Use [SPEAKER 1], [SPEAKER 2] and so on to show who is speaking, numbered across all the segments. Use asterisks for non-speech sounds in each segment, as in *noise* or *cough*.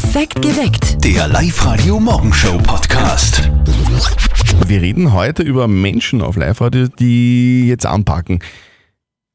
[SPEAKER 1] Perfekt geweckt.
[SPEAKER 2] Der Live-Radio Morgenshow Podcast.
[SPEAKER 3] Wir reden heute über Menschen auf Live-Radio, die jetzt anpacken.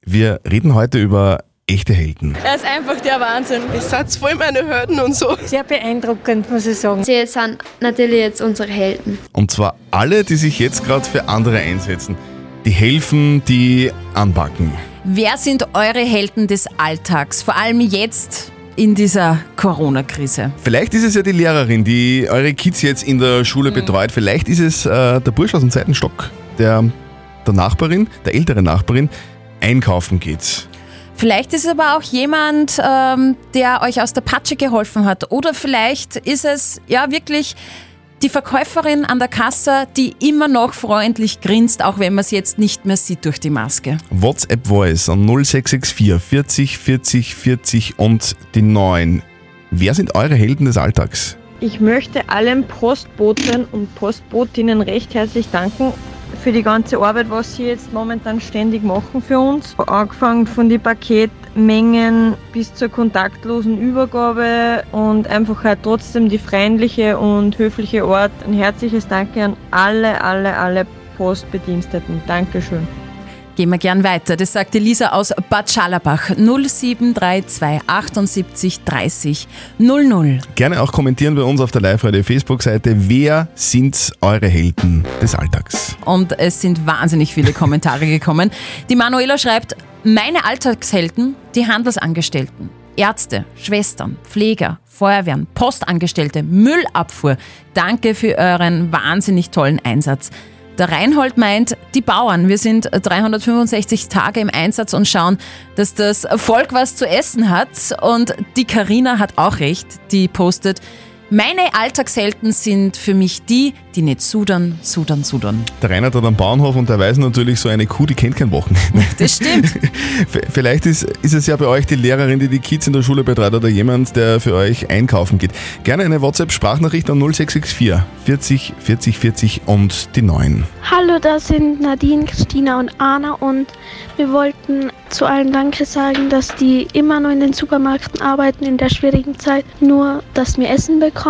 [SPEAKER 3] Wir reden heute über echte Helden.
[SPEAKER 4] Er ist einfach der Wahnsinn.
[SPEAKER 5] Ihr seid voll meine Hürden und so.
[SPEAKER 6] Sehr beeindruckend, muss ich sagen.
[SPEAKER 7] Sie sind natürlich jetzt unsere Helden.
[SPEAKER 3] Und zwar alle, die sich jetzt gerade für andere einsetzen. Die helfen, die anpacken.
[SPEAKER 8] Wer sind eure Helden des Alltags? Vor allem jetzt in dieser Corona-Krise.
[SPEAKER 3] Vielleicht ist es ja die Lehrerin, die eure Kids jetzt in der Schule betreut. Vielleicht ist es äh, der Bursch aus dem zweiten Stock, der der Nachbarin, der älteren Nachbarin, einkaufen geht.
[SPEAKER 8] Vielleicht ist es aber auch jemand, ähm, der euch aus der Patsche geholfen hat. Oder vielleicht ist es ja wirklich die Verkäuferin an der Kasse, die immer noch freundlich grinst, auch wenn man sie jetzt nicht mehr sieht durch die Maske.
[SPEAKER 3] WhatsApp Voice an 0664 40 40 40 und die 9. Wer sind eure Helden des Alltags?
[SPEAKER 9] Ich möchte allen Postboten und Postbotinnen recht herzlich danken für die ganze Arbeit, was sie jetzt momentan ständig machen für uns. Angefangen von den Paketmengen bis zur kontaktlosen Übergabe und einfach halt trotzdem die freundliche und höfliche Art. Ein herzliches Danke an alle, alle, alle Postbediensteten. Dankeschön.
[SPEAKER 8] Gehen wir gern weiter. Das sagt Elisa aus Bad Schallerbach 0732 78 30 00.
[SPEAKER 3] Gerne auch kommentieren bei uns auf der Live-Radio Facebook-Seite. Wer sind eure Helden des Alltags?
[SPEAKER 8] Und es sind wahnsinnig viele Kommentare gekommen. Die Manuela schreibt, meine Alltagshelden, die Handelsangestellten. Ärzte, Schwestern, Pfleger, Feuerwehren, Postangestellte, Müllabfuhr. Danke für euren wahnsinnig tollen Einsatz. Der Reinhold meint, die Bauern, wir sind 365 Tage im Einsatz und schauen, dass das Volk was zu essen hat. Und die Karina hat auch recht, die postet, meine Alltagshelden sind für mich die, die nicht sudern, sudern, sudern.
[SPEAKER 3] Der Reinhard hat am Bauernhof und der weiß natürlich, so eine Kuh, die kennt kein Wochenende.
[SPEAKER 8] Das stimmt. *laughs*
[SPEAKER 3] Vielleicht ist, ist es ja bei euch die Lehrerin, die die Kids in der Schule betreut oder jemand, der für euch einkaufen geht. Gerne eine WhatsApp-Sprachnachricht an 0664 40 40 40 und die 9.
[SPEAKER 10] Hallo, da sind Nadine, Christina und Anna und wir wollten zu allen Danke sagen, dass die immer noch in den Supermärkten arbeiten in der schwierigen Zeit, nur dass wir Essen bekommen.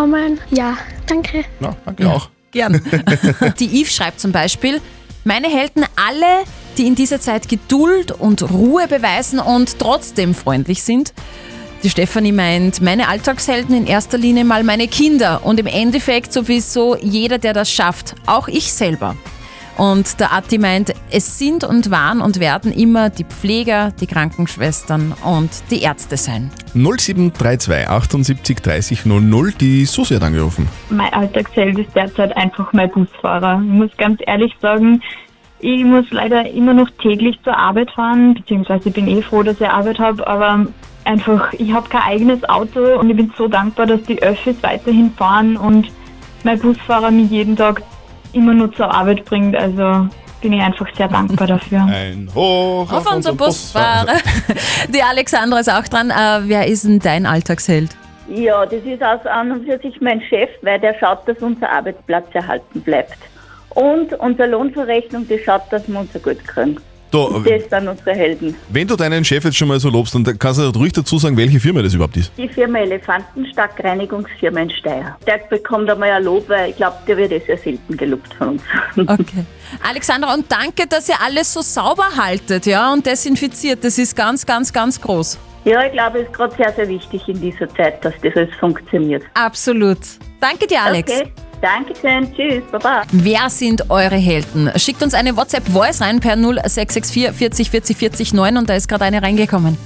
[SPEAKER 10] Ja, danke.
[SPEAKER 3] Ja, danke auch.
[SPEAKER 8] Gern. *laughs* Die Yves schreibt zum Beispiel, meine Helden alle, die in dieser Zeit Geduld und Ruhe beweisen und trotzdem freundlich sind. Die Stefanie meint, meine Alltagshelden in erster Linie mal meine Kinder und im Endeffekt sowieso jeder, der das schafft, auch ich selber. Und der Atti meint, es sind und waren und werden immer die Pfleger, die Krankenschwestern und die Ärzte sein.
[SPEAKER 3] 0732 78 30 00. Die Susi hat angerufen.
[SPEAKER 11] Mein Alltagsheld ist derzeit einfach mein Busfahrer. Ich muss ganz ehrlich sagen, ich muss leider immer noch täglich zur Arbeit fahren, beziehungsweise ich bin eh froh, dass ich Arbeit habe, aber einfach, ich habe kein eigenes Auto und ich bin so dankbar, dass die Öffis weiterhin fahren und mein Busfahrer mich jeden Tag immer nur zur Arbeit bringt. Also bin ich einfach sehr dankbar dafür. *laughs*
[SPEAKER 3] Ein Hoch
[SPEAKER 8] Auf unser Busfahrer. *laughs* Die Alexandra ist auch dran. Äh, wer ist denn dein Alltagsheld?
[SPEAKER 12] Ja, das ist aus an und für sich mein Chef, weil der schaut, dass unser Arbeitsplatz erhalten bleibt. Und unsere Lohnverrechnung, die schaut, dass wir unser Geld kriegen.
[SPEAKER 3] Du,
[SPEAKER 12] Das sind unsere Helden.
[SPEAKER 3] wenn du deinen Chef jetzt schon mal so lobst, dann kannst du ruhig dazu sagen, welche Firma das überhaupt ist.
[SPEAKER 12] Die Firma Elefantenstadtreinigungsfirma in Steyr. Der bekommt einmal ein Lob, weil ich glaube, der wird eh sehr selten gelobt von uns. *laughs*
[SPEAKER 8] Okay. Alexandra, und danke, dass ihr alles so sauber haltet ja, und desinfiziert. Das ist ganz, ganz, ganz groß.
[SPEAKER 12] Ja, ich glaube, es ist gerade sehr, sehr wichtig in dieser Zeit, dass das alles funktioniert.
[SPEAKER 8] Absolut. Danke dir, Alex.
[SPEAKER 12] Okay, danke schön. Tschüss, baba.
[SPEAKER 8] Wer sind eure Helden? Schickt uns eine WhatsApp-Voice rein per 0664 40 40 40 9 und da ist gerade eine reingekommen.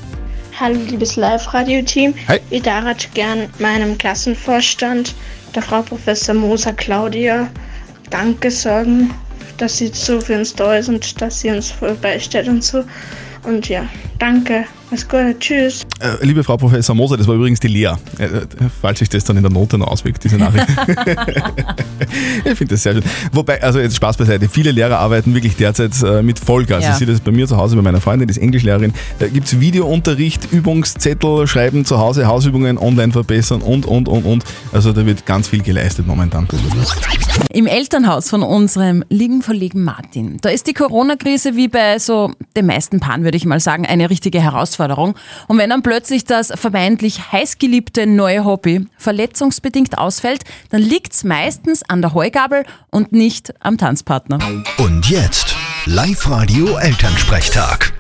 [SPEAKER 10] Hallo, liebes Live-Radio-Team. Ich darf gern meinem Klassenvorstand, der Frau Professor Moser Claudia, Danke sagen, dass sie so für uns da ist und dass sie uns voll beistellt und so. Und ja, danke. Alles Gute. Tschüss.
[SPEAKER 3] Äh, liebe Frau Professor Moser, das war übrigens die Lea. Äh, äh, falls sich das dann in der Note noch auswirkt, diese Nachricht. *laughs* *laughs* ich finde das sehr schön. Wobei, also jetzt Spaß beiseite, viele Lehrer arbeiten wirklich derzeit äh, mit Vollgas.
[SPEAKER 8] Ja.
[SPEAKER 3] Ich sehe das bei mir zu Hause, bei meiner Freundin, die ist Englischlehrerin. Da gibt es Videounterricht, Übungszettel, Schreiben zu Hause, Hausübungen online verbessern und, und, und, und. Also da wird ganz viel geleistet momentan.
[SPEAKER 8] Im Elternhaus von unserem lieben Verlegen Martin, da ist die Corona-Krise wie bei so den meisten Paaren, würde ich mal sagen, eine eine richtige Herausforderung. Und wenn dann plötzlich das vermeintlich heißgeliebte neue Hobby verletzungsbedingt ausfällt, dann liegt's meistens an der Heugabel und nicht am Tanzpartner.
[SPEAKER 2] Und jetzt Live-Radio Elternsprechtag.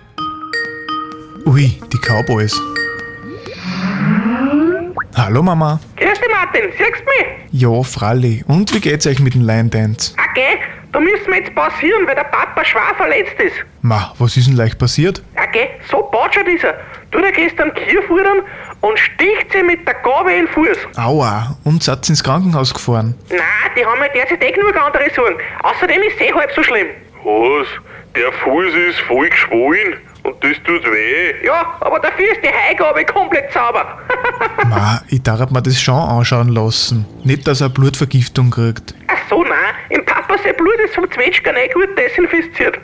[SPEAKER 1] Ui, die Cowboys. Hallo Mama.
[SPEAKER 4] Grüß dich Martin, siehst du mich?
[SPEAKER 1] Ja, Fralli. Und wie geht's euch mit dem Line Dance?
[SPEAKER 4] Okay, da müssen wir jetzt pausieren, weil der Papa schwer verletzt ist.
[SPEAKER 1] Ma, was ist denn leicht passiert?
[SPEAKER 4] Okay, so batschert ist er. Du, der gestern Kier fuhren und sticht sie mit der Gabel in den Fuß.
[SPEAKER 1] Aua, und seid ins Krankenhaus gefahren?
[SPEAKER 4] Nein, die haben ja derzeit eh genug andere Sorgen. Außerdem ist es eh halb so schlimm.
[SPEAKER 13] Was? Der Fuß ist voll geschwollen und das tut weh.
[SPEAKER 4] Ja, aber dafür ist die Heigabe komplett sauber. *laughs*
[SPEAKER 1] Ma, ich darf mir das schon anschauen lassen. Nicht, dass er Blutvergiftung kriegt.
[SPEAKER 4] Ach so, nein. Im Papa sein Blut ist vom Zwetschgern eh gut desinfiziert.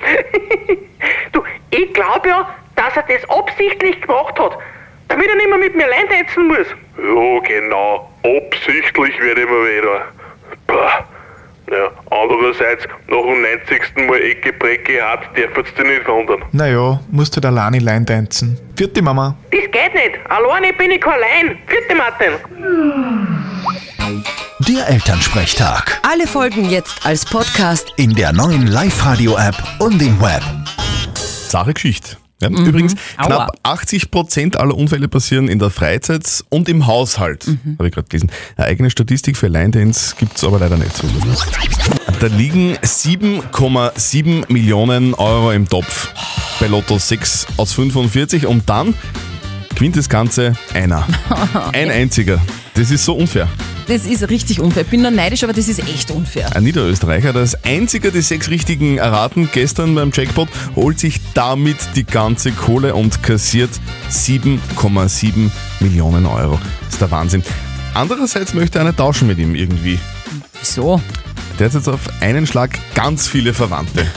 [SPEAKER 4] *laughs* du, ich glaube ja, dass er das absichtlich gemacht hat, damit er nicht mehr mit mir allein tanzen muss.
[SPEAKER 13] Ja, genau. Absichtlich werde ich mir wieder. Bah. Ja, andererseits, nach dem 90. Mal Ecke Brecke hat, darf es dich nicht wundern.
[SPEAKER 1] Naja, musst halt alleine Line tanzen. Vierte Mama.
[SPEAKER 4] Das geht nicht. Alleine bin ich kein allein. Vierte Martin.
[SPEAKER 2] Der Elternsprechtag.
[SPEAKER 14] Alle Folgen jetzt als Podcast.
[SPEAKER 2] In der neuen Live-Radio-App und im Web.
[SPEAKER 3] Sache Geschichte. Ja, Übrigens, knapp 80 Prozent aller Unfälle passieren in der Freizeit und im Haushalt. Habe ich gerade gelesen. Eine eigene Statistik für Line Dance gibt es aber leider nicht. Da liegen 7,7 Millionen Euro im Topf bei Lotto 6 aus 45 und dann gewinnt das Ganze einer. *laughs* Ein einziger. Das ist so unfair.
[SPEAKER 8] Das ist richtig unfair. Ich bin nur neidisch, aber das ist echt unfair.
[SPEAKER 3] Ein Niederösterreicher, das einzige die sechs richtigen erraten gestern beim Jackpot, holt sich damit die ganze Kohle und kassiert 7,7 Millionen Euro. Das ist der Wahnsinn. Andererseits möchte einer tauschen mit ihm irgendwie.
[SPEAKER 8] Wieso?
[SPEAKER 3] Der hat jetzt auf einen Schlag ganz viele Verwandte.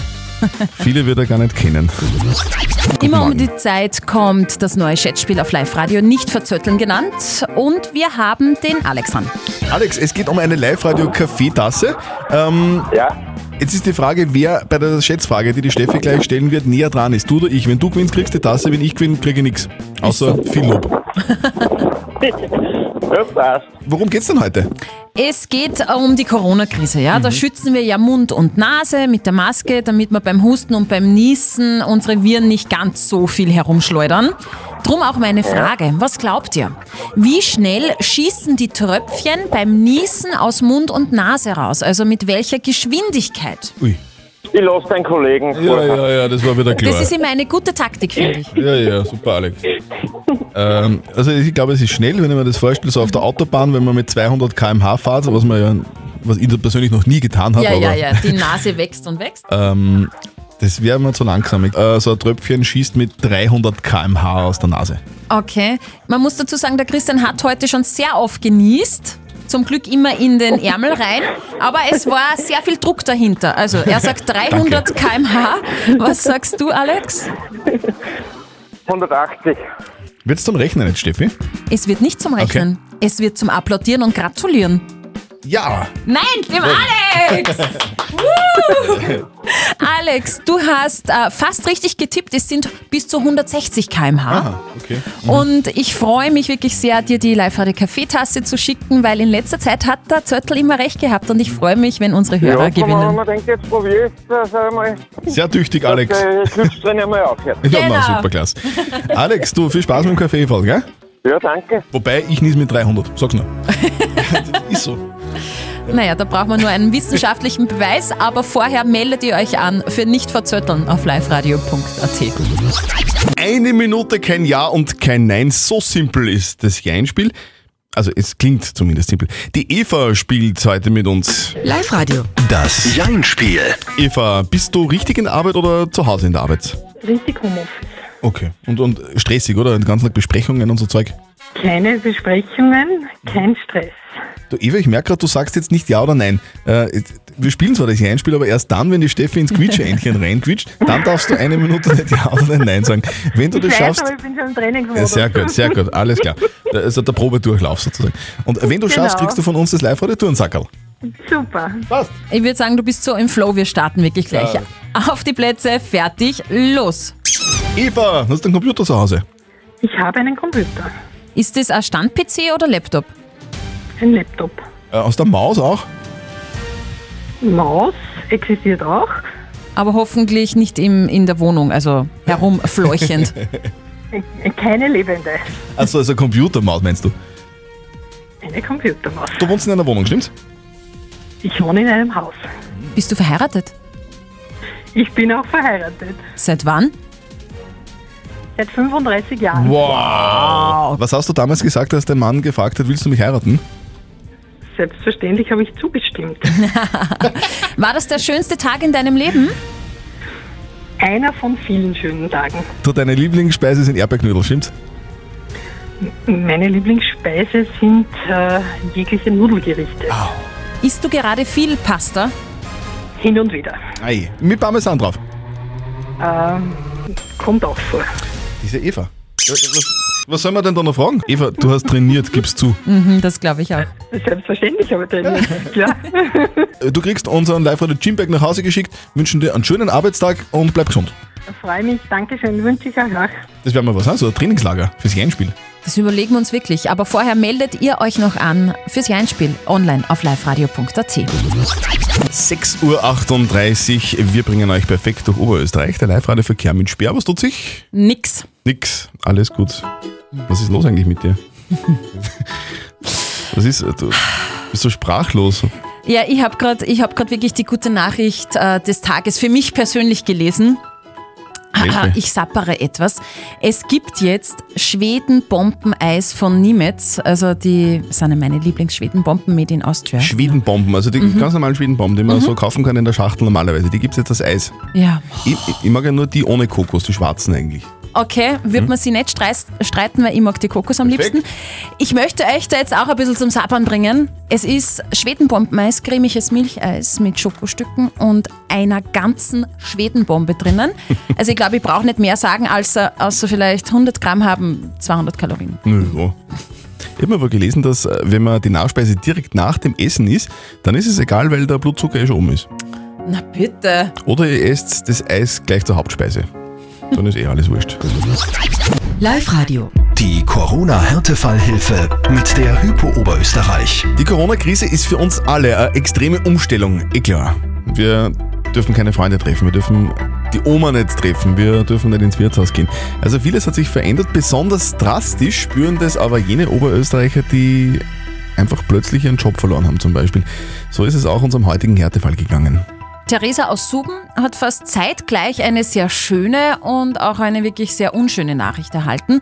[SPEAKER 3] *laughs* viele wird er gar nicht kennen.
[SPEAKER 8] Immer um die Zeit kommt das neue Chatspiel auf Live-Radio, nicht verzötteln genannt. Und wir haben den Alex dran.
[SPEAKER 3] Alex, es geht um eine Live-Radio-Kaffeetasse. Ähm,
[SPEAKER 13] ja.
[SPEAKER 3] Jetzt ist die Frage, wer bei der Schätzfrage, die die Steffi gleich stellen wird, näher dran ist. Du oder ich? Wenn du gewinnst, kriegst du die Tasse. Wenn ich gewinne, kriege ich nichts. Außer *laughs* viel Lob. *laughs*
[SPEAKER 13] Ja, passt.
[SPEAKER 3] Worum geht's denn heute?
[SPEAKER 8] Es geht um die Corona-Krise. Ja?
[SPEAKER 3] Mhm.
[SPEAKER 8] Da schützen wir ja Mund und Nase mit der Maske, damit wir beim Husten und beim Niesen unsere Viren nicht ganz so viel herumschleudern. Drum auch meine Frage. Was glaubt ihr? Wie schnell schießen die Tröpfchen beim Niesen aus Mund und Nase raus? Also mit welcher Geschwindigkeit?
[SPEAKER 3] Ui.
[SPEAKER 13] Ich lasse deinen Kollegen
[SPEAKER 3] Ja, ja, ja, das war wieder klar.
[SPEAKER 8] Das ist immer eine gute Taktik, finde ich.
[SPEAKER 3] Ja, ja, super, Alex. ähm, also ich glaube, es ist schnell, wenn ich mir das vorstelle, so auf der Autobahn, wenn man mit 200 km/h fährt, was man ja, was ich persönlich noch nie getan habe.
[SPEAKER 8] Ja,
[SPEAKER 3] aber,
[SPEAKER 8] ja, ja. Die Nase wächst und wächst.
[SPEAKER 3] Ähm, das wäre mir zu langsam. Äh, so ein Tröpfchen schießt mit 300 km/h aus der Nase.
[SPEAKER 8] Okay. Man muss dazu sagen, der Christian hat heute schon sehr oft genießt. Zum Glück immer in den Ärmel rein. Aber es war sehr viel Druck dahinter. Also er sagt *laughs* 300 km/h. Was sagst du, Alex?
[SPEAKER 13] 180.
[SPEAKER 3] Wird's zum Rechnen jetzt, Steffi?
[SPEAKER 8] Es wird nicht zum Rechnen. Es wird zum Applaudieren und Gratulieren.
[SPEAKER 3] Ja!
[SPEAKER 8] Nein, dem Alex! Woo! Alex, du hast äh, fast richtig getippt. Es sind bis zu 160 km/h.
[SPEAKER 3] Aha, okay.
[SPEAKER 8] Und ich freue mich wirklich sehr, dir die live kaffeetasse zu schicken, weil in letzter Zeit hat der Zöttl immer recht gehabt und ich freue mich, wenn unsere Hörer
[SPEAKER 13] ja,
[SPEAKER 8] gewinnen.
[SPEAKER 13] man denkt, jetzt probier ich es einmal.
[SPEAKER 3] Sehr tüchtig, Alex.
[SPEAKER 13] Glückstrainer einmal aufhört.
[SPEAKER 3] Ja, na,
[SPEAKER 8] Genau.
[SPEAKER 3] super klasse. Alex, du, viel Spaß mit dem Kaffeefall, gell?
[SPEAKER 13] Ja, danke.
[SPEAKER 3] Wobei, ich nies mit 300. Sag's nur. *laughs* ist so.
[SPEAKER 8] Naja, da braucht man nur einen wissenschaftlichen Beweis, aber vorher meldet ihr euch an für nicht verzötteln auf liveradio.at.
[SPEAKER 3] Eine Minute kein Ja und kein Nein. So simpel ist das Jein-Spiel. Also es klingt zumindest simpel. Die Eva spielt heute mit uns.
[SPEAKER 14] Live-Radio.
[SPEAKER 2] Das Jein-Spiel.
[SPEAKER 3] Eva, bist du richtig in der Arbeit oder zu Hause in der Arbeit?
[SPEAKER 6] Richtig Homeoffice.
[SPEAKER 3] Okay. Und, und stressig, oder? Den ganzen Tag Besprechungen und so Zeug.
[SPEAKER 6] Keine Besprechungen, kein Stress.
[SPEAKER 3] Du Eva, ich merke gerade, du sagst jetzt nicht Ja oder Nein. Äh, wir spielen zwar das Jein-Spiel, aber erst dann, wenn die Steffi ins Quietscheentchen reinquitscht, dann darfst du eine Minute nicht Ja oder Nein *laughs* sagen. Wenn du das
[SPEAKER 6] ich weiß,
[SPEAKER 3] schaffst...
[SPEAKER 6] aber ich bin schon im Training
[SPEAKER 3] Ja, sehr gut, sehr gut, alles klar. *laughs* Also der Probedurchlauf sozusagen. Und wenn du schaffst,
[SPEAKER 6] Genau.
[SPEAKER 3] kriegst du von uns das Live-Radio-Turnsackerl.
[SPEAKER 6] Super.
[SPEAKER 3] Passt.
[SPEAKER 8] Ich würde sagen, du bist so im Flow, wir starten wirklich gleich.
[SPEAKER 3] Ja.
[SPEAKER 8] Auf die Plätze, fertig, los.
[SPEAKER 3] Eva, hast du einen Computer zu Hause?
[SPEAKER 6] Ich habe einen Computer.
[SPEAKER 8] Ist das ein Stand-PC oder Laptop?
[SPEAKER 6] Ein Laptop.
[SPEAKER 3] Äh, aus der Maus auch?
[SPEAKER 6] Maus existiert auch.
[SPEAKER 8] Aber hoffentlich nicht im, in der Wohnung, also herumfleuchend. *laughs*
[SPEAKER 6] Keine lebende.
[SPEAKER 3] Achso, also Computermaus meinst du?
[SPEAKER 6] Eine Computermaus.
[SPEAKER 3] Du wohnst in einer Wohnung, stimmt's?
[SPEAKER 6] Ich wohne in einem Haus.
[SPEAKER 8] Bist du verheiratet?
[SPEAKER 6] Ich bin auch verheiratet.
[SPEAKER 8] Seit wann?
[SPEAKER 6] Seit 35 Jahren.
[SPEAKER 3] Wow! Was hast du damals gesagt, als dein Mann gefragt hat, willst du mich heiraten?
[SPEAKER 6] Selbstverständlich habe ich zugestimmt. *laughs*
[SPEAKER 8] War das der schönste Tag in deinem Leben?
[SPEAKER 6] Einer von vielen schönen Tagen.
[SPEAKER 3] Du, deine Lieblingsspeise sind Erdbeerknödel, stimmt's?
[SPEAKER 6] Meine Lieblingsspeise sind äh, jegliche Nudelgerichte.
[SPEAKER 8] Isst du gerade viel Pasta?
[SPEAKER 6] Hin und wieder.
[SPEAKER 3] Ei, mit Parmesan drauf.
[SPEAKER 6] Ähm, kommt auch vor.
[SPEAKER 3] Diese Eva. Ja, Was, was soll man denn da noch fragen? Eva, du hast trainiert, gibst zu.
[SPEAKER 8] Mhm, das glaube ich auch.
[SPEAKER 6] Selbstverständlich habe ich trainiert. *laughs* Klar.
[SPEAKER 3] Äh, Du kriegst unseren Live-Radio Gymbag nach Hause geschickt, wünschen dir einen schönen Arbeitstag und bleib gesund.
[SPEAKER 6] Freue mich. Dankeschön. Wünsche ich euch auch.
[SPEAKER 3] Das wäre mal was, ne? so ein Trainingslager fürs Jeinspiel.
[SPEAKER 8] Das überlegen wir uns wirklich. Aber vorher meldet ihr euch noch an fürs Jeinspiel online auf liveradio.at.
[SPEAKER 3] 6.38 Uhr, wir bringen euch perfekt durch Oberösterreich. Der Live-Radio-Verkehr mit Sperr, was tut sich?
[SPEAKER 8] Nix.
[SPEAKER 3] Nix, alles gut. Was ist los eigentlich mit dir? *laughs* Was ist, du bist so sprachlos.
[SPEAKER 8] Ja, ich habe gerade hab grad wirklich die gute Nachricht äh, des Tages für mich persönlich gelesen.
[SPEAKER 3] Welche?
[SPEAKER 8] Ah, Ich sappere etwas. Es gibt jetzt Schweden-Bombeneis von Nimetz. Also die sind ja meine Lieblings-Schweden-Bomben made in Austria.
[SPEAKER 3] Schwedenbomben, also die
[SPEAKER 8] Mhm.
[SPEAKER 3] ganz normalen Schwedenbomben, die man so kaufen kann in der Schachtel normalerweise, die gibt es jetzt als Eis.
[SPEAKER 8] Ja.
[SPEAKER 3] Ich- ich mag ja nur die ohne Kokos, die schwarzen eigentlich.
[SPEAKER 8] Okay, wird man sie nicht streiten, weil ich mag die Kokos am
[SPEAKER 3] Perfekt.
[SPEAKER 8] liebsten. Ich möchte euch da jetzt auch ein bisschen zum Sappern bringen. Es ist Schwedenbombeneis, cremiges Milcheis mit Schokostücken und einer ganzen Schwedenbombe drinnen. *laughs* Also ich glaube, ich brauche nicht mehr sagen, als außer vielleicht 100 Gramm haben 200 Kalorien.
[SPEAKER 3] Nö, ja. Ich habe aber gelesen, dass äh, wenn man die Nachspeise direkt nach dem Essen isst, dann ist es egal, weil der Blutzucker eh schon oben ist.
[SPEAKER 8] Na bitte.
[SPEAKER 3] Oder ihr esst das Eis gleich zur Hauptspeise. Dann ist eh alles wurscht.
[SPEAKER 14] Live-Radio.
[SPEAKER 2] Die Corona-Härtefallhilfe mit der Hypo Oberösterreich.
[SPEAKER 3] Die Corona-Krise ist für uns alle eine extreme Umstellung, eh klar. Wir dürfen keine Freunde treffen, wir dürfen die Oma nicht treffen, wir dürfen nicht ins Wirtshaus gehen. Also vieles hat sich verändert, besonders drastisch spüren das aber jene Oberösterreicher, die einfach plötzlich ihren Job verloren haben zum Beispiel. So ist es auch unserem heutigen Härtefall gegangen.
[SPEAKER 8] Theresa aus Suben hat fast zeitgleich eine sehr schöne und auch eine wirklich sehr unschöne Nachricht erhalten.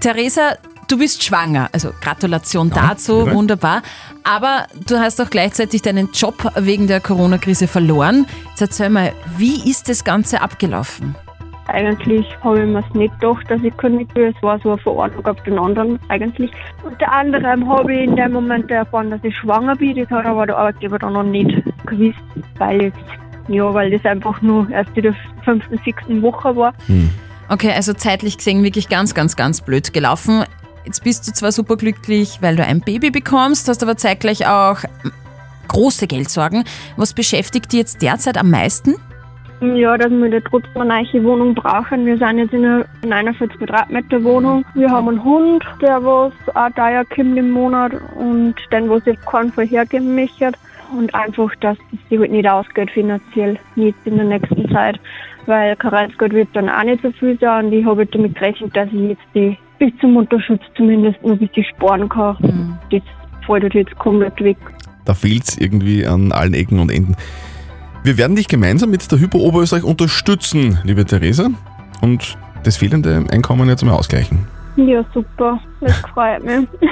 [SPEAKER 8] Theresa, du bist schwanger, also Gratulation dazu,
[SPEAKER 15] vielen Dank.
[SPEAKER 8] wunderbar. Aber du hast auch gleichzeitig deinen Job wegen der Corona-Krise verloren. Jetzt erzähl mal, wie ist das Ganze abgelaufen?
[SPEAKER 15] Eigentlich habe ich mir es nicht gedacht, dass ich kündigen will. Es war so von einem Tag auf den anderen eigentlich. Unter anderem habe ich in dem Moment erfahren, dass ich schwanger bin. Das hat aber der Arbeitgeber dann noch nicht gewusst, weil jetzt, ja, weil das einfach nur erst in der fünften, sechsten Woche war.
[SPEAKER 8] Okay, also zeitlich gesehen wirklich ganz, ganz, ganz blöd gelaufen. Jetzt bist du zwar super glücklich, weil du ein Baby bekommst, hast aber zeitgleich auch große Geldsorgen. Was beschäftigt dich jetzt derzeit am meisten?
[SPEAKER 15] Ja, dass wir da trotzdem eine neue Wohnung brauchen. Wir sind jetzt in einer 49 Quadratmeter Wohnung. Wir haben einen Hund, der was auch teuer kommt im Monat und den, was ich keinen vorhergeben möchte. Und einfach, dass es sich halt nicht ausgeht finanziell, nicht in der nächsten Zeit. Weil Karenzgeld wird dann auch nicht so viel sein und ich habe halt damit gerechnet, dass ich jetzt die bis zum Mutterschutz zumindest noch ein bisschen sparen kann. Das fällt halt jetzt komplett weg.
[SPEAKER 3] Da fehlt es irgendwie an allen Ecken und Enden. Wir werden dich gemeinsam mit der Hypo Oberösterreich unterstützen, liebe Theresa, und das fehlende Einkommen jetzt mal ausgleichen.
[SPEAKER 15] Ja, super. Das freut mich. *laughs*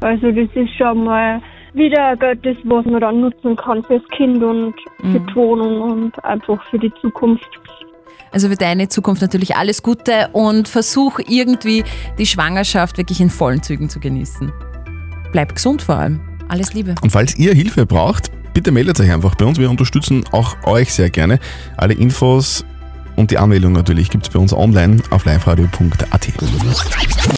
[SPEAKER 15] Also das ist schon mal wieder Geld, das, was man dann nutzen kann fürs Kind und für die Wohnung und einfach für die Zukunft.
[SPEAKER 8] Also für deine Zukunft natürlich alles Gute und versuch irgendwie die Schwangerschaft wirklich in vollen Zügen zu genießen. Bleib gesund vor allem. Alles Liebe.
[SPEAKER 3] Und falls ihr Hilfe braucht, bitte meldet euch einfach bei uns. Wir unterstützen auch euch sehr gerne. Alle Infos Und die Anmeldung natürlich gibt es bei uns online auf liveradio.at.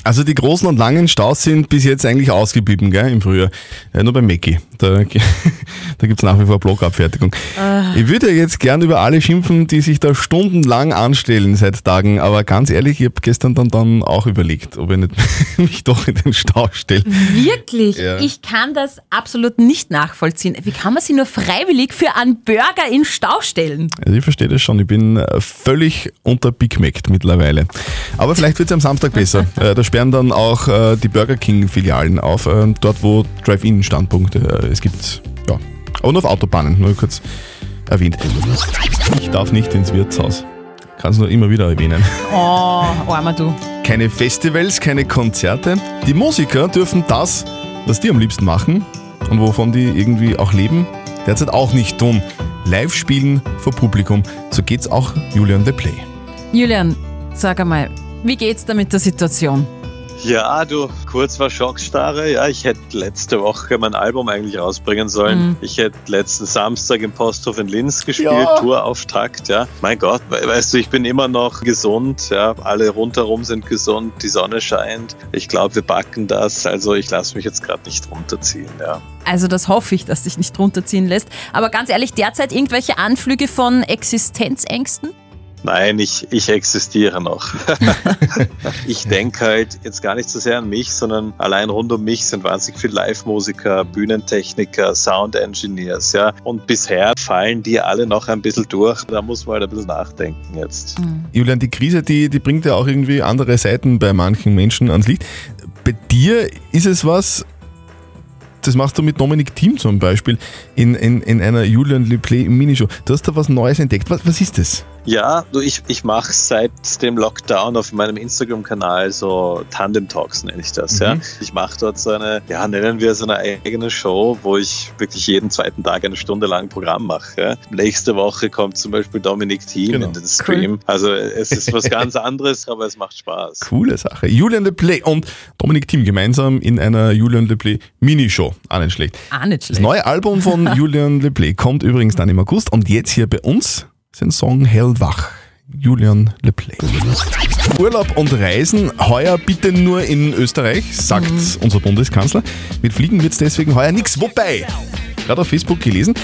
[SPEAKER 3] Also die großen und langen Staus sind bis jetzt eigentlich ausgeblieben, gell, im Frühjahr. Äh, nur bei Mackie. Da, *laughs* da gibt es nach wie vor Blockabfertigung.
[SPEAKER 8] Ah.
[SPEAKER 3] Ich würde jetzt gern über alle schimpfen, die sich da stundenlang anstellen seit Tagen, aber ganz ehrlich, ich habe gestern dann, dann auch überlegt, ob ich nicht *laughs* mich doch in den Stau stelle.
[SPEAKER 8] Wirklich?
[SPEAKER 3] Ja.
[SPEAKER 8] Ich kann das absolut nicht nachvollziehen. Wie kann man sich nur freiwillig für einen Burger in Stau stellen?
[SPEAKER 3] Also ich verstehe das schon, ich bin äh, völlig unter Big Mac mittlerweile. Aber vielleicht wird es am Samstag besser. *laughs* Äh, Da sperren dann auch äh, die Burger King-Filialen auf, äh, dort wo Drive-In-Standpunkte äh, es gibt. Ja. Nur auf Autobahnen, nur kurz erwähnt. Ich darf nicht ins Wirtshaus. Kann es nur immer wieder erwähnen.
[SPEAKER 8] Oh, armer du.
[SPEAKER 3] Keine Festivals, keine Konzerte. Die Musiker dürfen das, was die am liebsten machen und wovon die irgendwie auch leben, derzeit auch nicht tun. Live spielen vor Publikum. So geht's auch Julian The Play.
[SPEAKER 8] Julian, sag einmal, wie geht's da mit der Situation?
[SPEAKER 16] Ja, du, kurz war Schockstarre. Ja, ich hätte letzte Woche mein Album eigentlich rausbringen sollen.
[SPEAKER 8] Mhm.
[SPEAKER 16] Ich hätte letzten Samstag im Posthof in Linz gespielt,
[SPEAKER 8] Ja.
[SPEAKER 16] Tourauftakt, ja. Mein Gott, we- weißt du, ich bin immer noch gesund, ja. Alle rundherum sind gesund, die Sonne scheint. Ich glaube, wir backen das. Also ich lasse mich jetzt gerade nicht runterziehen, ja.
[SPEAKER 8] Also das hoffe ich, dass dich nicht runterziehen lässt. Aber ganz ehrlich, derzeit irgendwelche Anflüge von Existenzängsten?
[SPEAKER 16] Nein, ich, ich existiere noch. *laughs* *laughs* ich denke halt jetzt gar nicht so sehr an mich, sondern allein rund um mich sind wahnsinnig viele Live-Musiker, Bühnentechniker, Sound-Engineers, ja. Und bisher fallen die alle noch ein bisschen durch. Da muss man halt ein bisschen nachdenken jetzt.
[SPEAKER 3] Julian, die Krise, die, die bringt ja auch irgendwie andere Seiten bei manchen Menschen ans Licht. Bei dir ist es was, das machst du mit Dominik Thiem zum Beispiel in, in, in einer Julian Le Play Minishow. Du hast da was Neues entdeckt. Was, was ist das?
[SPEAKER 16] Ja, du, ich, ich mache seit dem Lockdown auf meinem Instagram-Kanal so Tandem-Talks, nenne ich das. Ja.
[SPEAKER 3] Mhm.
[SPEAKER 16] Ich mache dort so eine, ja, nennen wir es eine eigene Show, wo ich wirklich jeden zweiten Tag eine Stunde lang Programm mache. Ja. Nächste Woche kommt zum Beispiel Dominik Thiem
[SPEAKER 3] Genau.
[SPEAKER 16] in den Stream. Also es ist was *laughs* ganz anderes, aber es macht Spaß.
[SPEAKER 3] Coole Sache. Julian Le Play und Dominik Thiem gemeinsam in einer Julian Le Play Minishow. Auch nicht schlecht.
[SPEAKER 8] Ah, nicht
[SPEAKER 3] Das
[SPEAKER 8] schlecht.
[SPEAKER 3] neue Album von *laughs* Julian Le Play kommt übrigens dann im August und jetzt hier bei uns sein Song Hellwach. Julian Le Play. Urlaub und Reisen heuer bitte nur in Österreich, sagt unser Bundeskanzler. Mit Fliegen wird es deswegen heuer nichts. Wobei, gerade auf Facebook gelesen,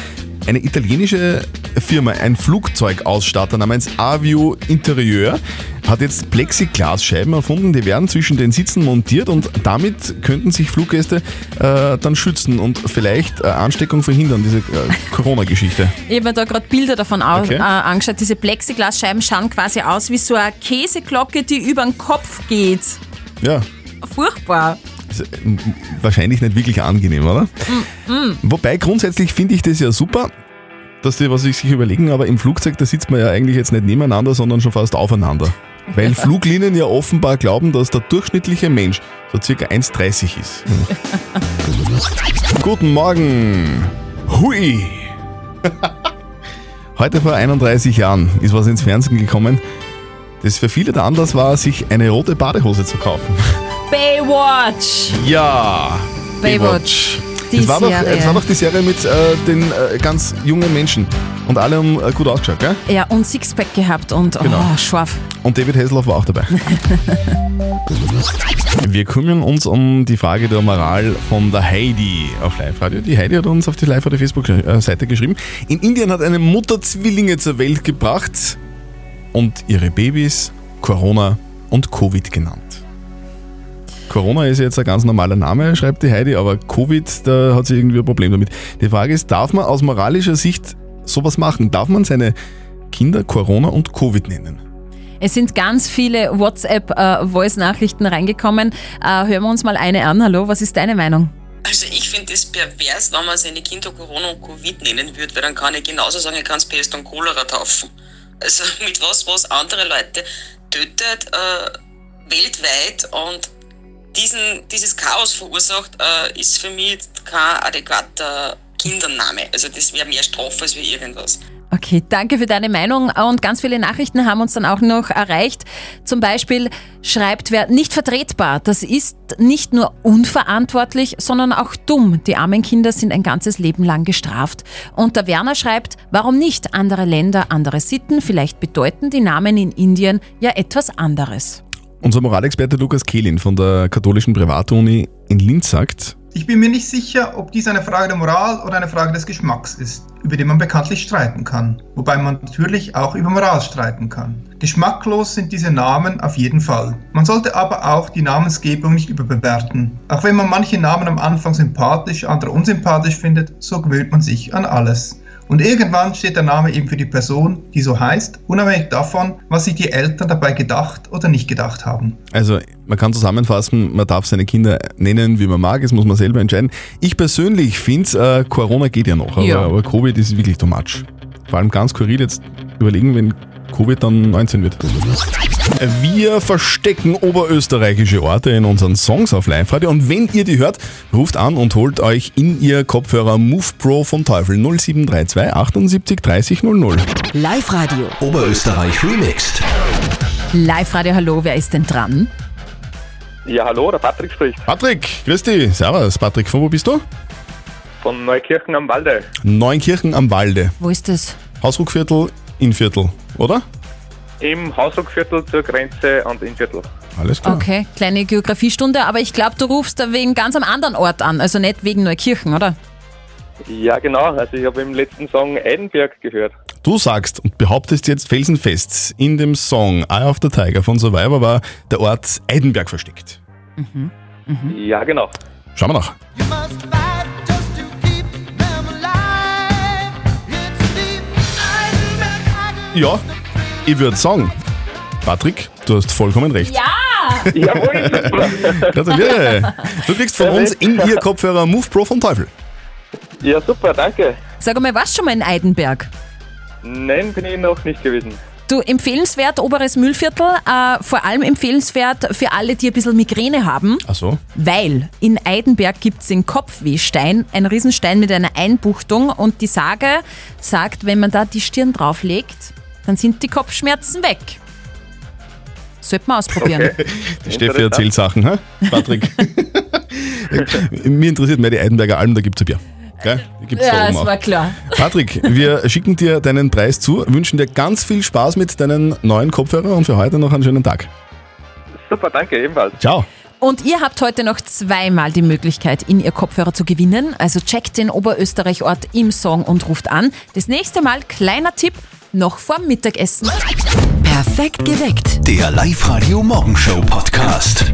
[SPEAKER 3] eine italienische Firma, ein Flugzeugausstatter namens Avio Interieur, hat jetzt Plexiglasscheiben erfunden, die werden zwischen den Sitzen montiert und damit könnten sich Fluggäste äh, dann schützen und vielleicht äh, Ansteckung verhindern, diese äh, Corona-Geschichte.
[SPEAKER 8] Ich habe mir da gerade Bilder davon
[SPEAKER 3] Okay.
[SPEAKER 8] äh, angeschaut. Diese Plexiglasscheiben schauen quasi aus wie so eine Käseglocke, die über den Kopf geht.
[SPEAKER 3] Ja,
[SPEAKER 8] Furchtbar.
[SPEAKER 3] Wahrscheinlich nicht wirklich angenehm, oder?
[SPEAKER 8] Mm.
[SPEAKER 3] Wobei grundsätzlich finde ich das ja super, dass die was sich sich überlegen, aber im Flugzeug, da sitzt man ja eigentlich jetzt nicht nebeneinander, sondern schon fast aufeinander. Weil Fluglinien ja offenbar glauben, dass der durchschnittliche Mensch so circa 1,30 ist. *laughs* Guten Morgen. Hui. Heute vor 31 Jahren ist was ins Fernsehen gekommen, das für viele der Anlass war, sich eine rote Badehose zu kaufen.
[SPEAKER 8] Baywatch.
[SPEAKER 3] Ja.
[SPEAKER 8] Baywatch.
[SPEAKER 3] Das war, doch, das war doch die Serie mit äh, den äh, ganz jungen Menschen. Und alle haben äh, gut ausgeschaut, gell?
[SPEAKER 8] Ja, und Sixpack gehabt und
[SPEAKER 3] Genau.
[SPEAKER 8] oh, scharf.
[SPEAKER 3] Und David Hasselhoff war auch dabei. *laughs* Wir kümmern uns um die Frage der Moral von der Heidi auf Live-Radio. Die Heidi hat uns auf die Live-Radio Facebook-Seite geschrieben. In Indien hat eine Mutter Zwillinge zur Welt gebracht und ihre Babys Corona und Covid genannt. Corona ist jetzt ein ganz normaler Name, schreibt die Heidi, aber Covid, da hat sie irgendwie ein Problem damit. Die Frage ist, darf man aus moralischer Sicht sowas machen? Darf man seine Kinder Corona und Covid nennen?
[SPEAKER 8] Es sind ganz viele WhatsApp-Voice-Nachrichten reingekommen. Äh, hören wir uns mal eine an. Hallo, was ist deine Meinung?
[SPEAKER 17] Also ich finde es pervers, wenn man seine Kinder Corona und Covid nennen würde, weil dann kann ich genauso sagen, ich kann es Pest und Cholera taufen. Also *laughs* mit was, was andere Leute tötet äh, weltweit und diesen, dieses Chaos verursacht, äh, ist für mich kein adäquater Kindername. Also das wäre mehr Strafe als wie irgendwas.
[SPEAKER 8] Okay, danke für deine Meinung und ganz viele Nachrichten haben uns dann auch noch erreicht. Zum Beispiel schreibt wer nicht vertretbar. Das ist nicht nur unverantwortlich, sondern auch dumm. Die armen Kinder sind ein ganzes Leben lang gestraft. Und der Werner schreibt, warum nicht? Andere Länder, andere Sitten, vielleicht bedeuten die Namen in Indien ja etwas anderes.
[SPEAKER 3] Unser Moralexperte Lukas Kehlin von der katholischen Privatuni in Linz sagt,
[SPEAKER 18] Ich bin mir nicht sicher, ob dies eine Frage der Moral oder eine Frage des Geschmacks ist, über die man bekanntlich streiten kann. Wobei man natürlich auch über Moral streiten kann. Geschmacklos sind diese Namen auf jeden Fall. Man sollte aber auch die Namensgebung nicht überbewerten. Auch wenn man manche Namen am Anfang sympathisch, andere unsympathisch findet, so gewöhnt man sich an alles. Und irgendwann steht der Name eben für die Person, die so heißt, unabhängig davon, was sich die Eltern dabei gedacht oder nicht gedacht haben.
[SPEAKER 3] Also man kann zusammenfassen, man darf seine Kinder nennen, wie man mag, das muss man selber entscheiden. Ich persönlich finde, äh, Corona geht ja noch, aber,
[SPEAKER 8] Ja.
[SPEAKER 3] aber Covid ist wirklich too much. Vor allem ganz skurril jetzt überlegen, wenn Covid dann 19 wird. Wir verstecken oberösterreichische Orte in unseren Songs auf Live-Radio und wenn ihr die hört, ruft an und holt euch in ihr Kopfhörer Move Pro vom Teufel 0732 78 30 00.
[SPEAKER 14] Live-Radio.
[SPEAKER 2] Oberösterreich remixed.
[SPEAKER 8] Live-Radio, hallo, wer ist denn dran?
[SPEAKER 19] Ja, hallo, der Patrick spricht.
[SPEAKER 3] Patrick, grüß dich. Servus, Patrick, von wo bist du?
[SPEAKER 19] Von Neukirchen am Walde.
[SPEAKER 3] Neunkirchen am Walde.
[SPEAKER 8] Wo ist das?
[SPEAKER 3] Hausruckviertel, Innviertel, oder?
[SPEAKER 19] Im Hausruckviertel zur Grenze und Innviertel.
[SPEAKER 3] Alles
[SPEAKER 8] Okay, kleine Geografiestunde, aber ich glaube, du rufst da wegen ganz einem anderen Ort an, also nicht wegen Neukirchen, oder?
[SPEAKER 19] Ja, genau. Also ich habe im letzten Song Eidenberg gehört.
[SPEAKER 3] Du sagst und behauptest jetzt felsenfest, in dem Song Eye of the Tiger von Survivor war der Ort Eidenberg versteckt.
[SPEAKER 19] Ja, genau.
[SPEAKER 3] Schauen wir nach. Ja, ich würde sagen, Patrick, du hast vollkommen recht.
[SPEAKER 8] Ja!
[SPEAKER 19] Jawohl, *laughs*
[SPEAKER 3] Gratuliere! Du kriegst von uns in ihr Kopfhörer Move Pro vom Teufel.
[SPEAKER 19] Ja, super, danke.
[SPEAKER 8] Sag mal, warst du schon mal in Eidenberg?
[SPEAKER 19] Nein, bin ich noch nicht gewesen.
[SPEAKER 8] Du, empfehlenswert, oberes Müllviertel, äh, vor allem empfehlenswert für alle, die ein bisschen Migräne haben,
[SPEAKER 3] Ach so.
[SPEAKER 8] weil in Eidenberg gibt es den Kopfwehstein, ein Riesenstein mit einer Einbuchtung und die Sage sagt, wenn man da die Stirn drauflegt, dann sind die Kopfschmerzen weg. Sollte man ausprobieren.
[SPEAKER 3] Die Steffi erzählt Sachen, hä? Patrick. *laughs* Mir interessiert mehr die Eidenberger Alm, da gibt's ein Bier. Gell? Gibt's da
[SPEAKER 8] Ja,
[SPEAKER 3] oben
[SPEAKER 8] das
[SPEAKER 3] auch.
[SPEAKER 8] war klar.
[SPEAKER 3] Patrick, wir *laughs* schicken dir deinen Preis zu, wünschen dir ganz viel Spaß mit deinen neuen Kopfhörern und für heute noch einen schönen Tag.
[SPEAKER 19] Super, danke, ebenfalls.
[SPEAKER 3] Ciao.
[SPEAKER 8] Und ihr habt heute noch zweimal die Möglichkeit, in ihr Kopfhörer zu gewinnen. Also checkt den Oberösterreich-Ort im Song und ruft an. Das nächste Mal, kleiner Tipp, noch vorm Mittagessen.
[SPEAKER 14] Perfekt geweckt.
[SPEAKER 2] Der Live-Radio Morgenshow Podcast.